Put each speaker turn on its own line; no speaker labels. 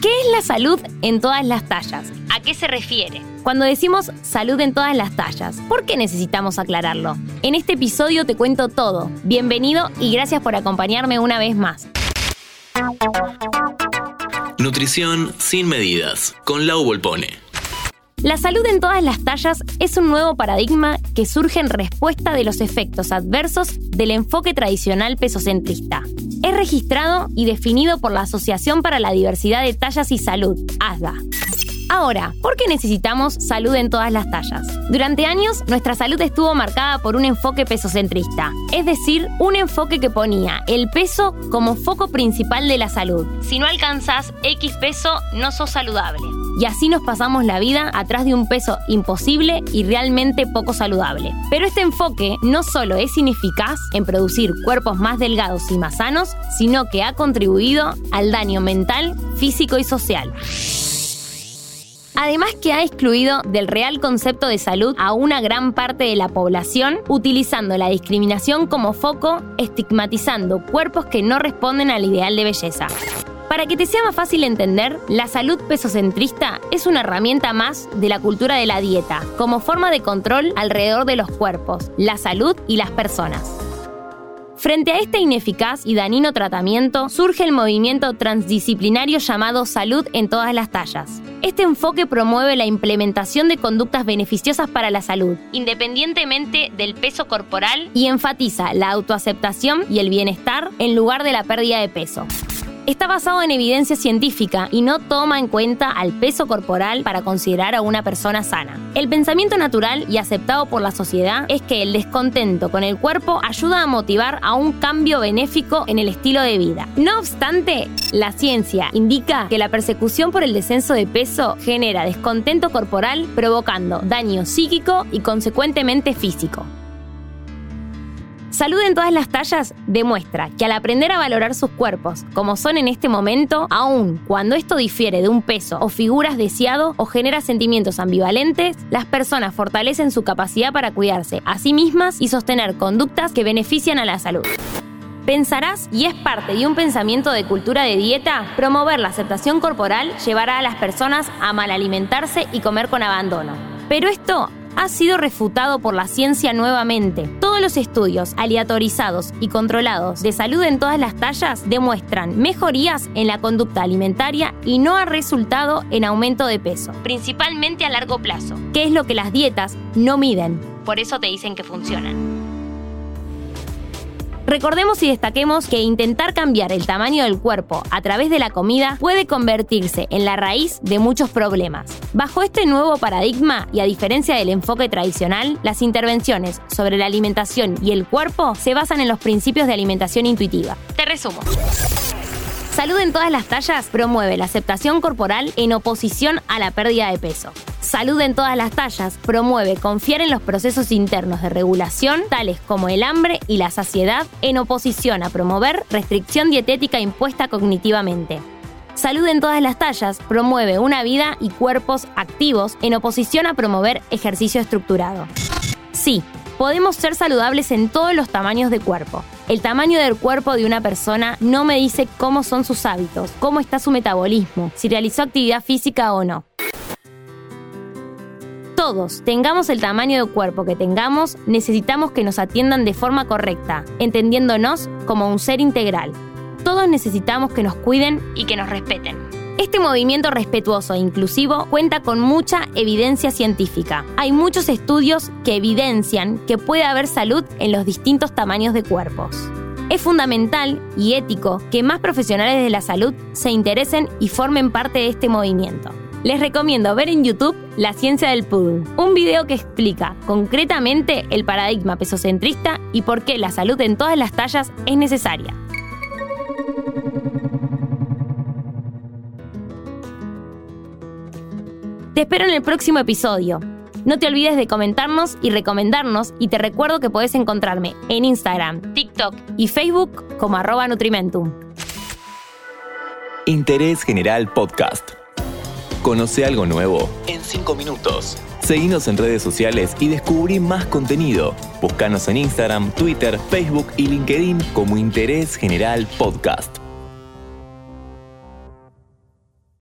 ¿Qué es la salud en todas las tallas? ¿A qué se refiere? Cuando decimos salud en todas las tallas, ¿por qué necesitamos aclararlo? En este episodio te cuento todo. Bienvenido y gracias por acompañarme una vez más.
Nutrición sin medidas, con Lau Volpone.
La salud en todas las tallas es un nuevo paradigma que surge en respuesta de los efectos adversos del enfoque tradicional pesocentrista. Es registrado y definido por la Asociación para la Diversidad de Tallas y Salud, ASDA. Ahora, ¿por qué necesitamos salud en todas las tallas? Durante años, nuestra salud estuvo marcada por un enfoque pesocentrista, es decir, un enfoque que ponía el peso como foco principal de la salud. Si no alcanzas X peso, no sos saludable. Y así nos pasamos la vida atrás de un peso imposible y realmente poco saludable. Pero este enfoque no solo es ineficaz en producir cuerpos más delgados y más sanos, sino que ha contribuido al daño mental, físico y social. Además que ha excluido del real concepto de salud a una gran parte de la población, utilizando la discriminación como foco, estigmatizando cuerpos que no responden al ideal de belleza. Para que te sea más fácil entender, la salud pesocentrista es una herramienta más de la cultura de la dieta, como forma de control alrededor de los cuerpos, la salud y las personas. Frente a este ineficaz y danino tratamiento, surge el movimiento transdisciplinario llamado Salud en todas las tallas. Este enfoque promueve la implementación de conductas beneficiosas para la salud, independientemente del peso corporal, y enfatiza la autoaceptación y el bienestar en lugar de la pérdida de peso está basado en evidencia científica y no toma en cuenta al peso corporal para considerar a una persona sana. El pensamiento natural y aceptado por la sociedad es que el descontento con el cuerpo ayuda a motivar a un cambio benéfico en el estilo de vida. No obstante, la ciencia indica que la persecución por el descenso de peso genera descontento corporal provocando daño psíquico y consecuentemente físico. Salud en todas las tallas demuestra que al aprender a valorar sus cuerpos como son en este momento, aun cuando esto difiere de un peso o figuras deseado o genera sentimientos ambivalentes, las personas fortalecen su capacidad para cuidarse a sí mismas y sostener conductas que benefician a la salud. Pensarás, y es parte de un pensamiento de cultura de dieta, promover la aceptación corporal llevará a las personas a mal alimentarse y comer con abandono. Pero esto ha sido refutado por la ciencia nuevamente. Todos los estudios aleatorizados y controlados de salud en todas las tallas demuestran mejorías en la conducta alimentaria y no ha resultado en aumento de peso, principalmente a largo plazo, que es lo que las dietas no miden. Por eso te dicen que funcionan. Recordemos y destaquemos que intentar cambiar el tamaño del cuerpo a través de la comida puede convertirse en la raíz de muchos problemas. Bajo este nuevo paradigma y a diferencia del enfoque tradicional, las intervenciones sobre la alimentación y el cuerpo se basan en los principios de alimentación intuitiva. Te resumo. Salud en todas las tallas promueve la aceptación corporal en oposición a la pérdida de peso. Salud en todas las tallas promueve confiar en los procesos internos de regulación, tales como el hambre y la saciedad, en oposición a promover restricción dietética impuesta cognitivamente. Salud en todas las tallas promueve una vida y cuerpos activos en oposición a promover ejercicio estructurado. Sí, podemos ser saludables en todos los tamaños de cuerpo. El tamaño del cuerpo de una persona no me dice cómo son sus hábitos, cómo está su metabolismo, si realizó actividad física o no todos, tengamos el tamaño de cuerpo que tengamos, necesitamos que nos atiendan de forma correcta, entendiéndonos como un ser integral. Todos necesitamos que nos cuiden y que nos respeten. Este movimiento respetuoso e inclusivo cuenta con mucha evidencia científica. Hay muchos estudios que evidencian que puede haber salud en los distintos tamaños de cuerpos. Es fundamental y ético que más profesionales de la salud se interesen y formen parte de este movimiento les recomiendo ver en YouTube La ciencia del poodle, un video que explica concretamente el paradigma pesocentrista y por qué la salud en todas las tallas es necesaria. Te espero en el próximo episodio. No te olvides de comentarnos y recomendarnos y te recuerdo que puedes encontrarme en Instagram, TikTok y Facebook como arroba Nutrimentum.
Interés General Podcast. Conoce algo nuevo en 5 minutos. Seguinos en redes sociales y descubrí más contenido. Búscanos en Instagram, Twitter, Facebook y LinkedIn como Interés General Podcast.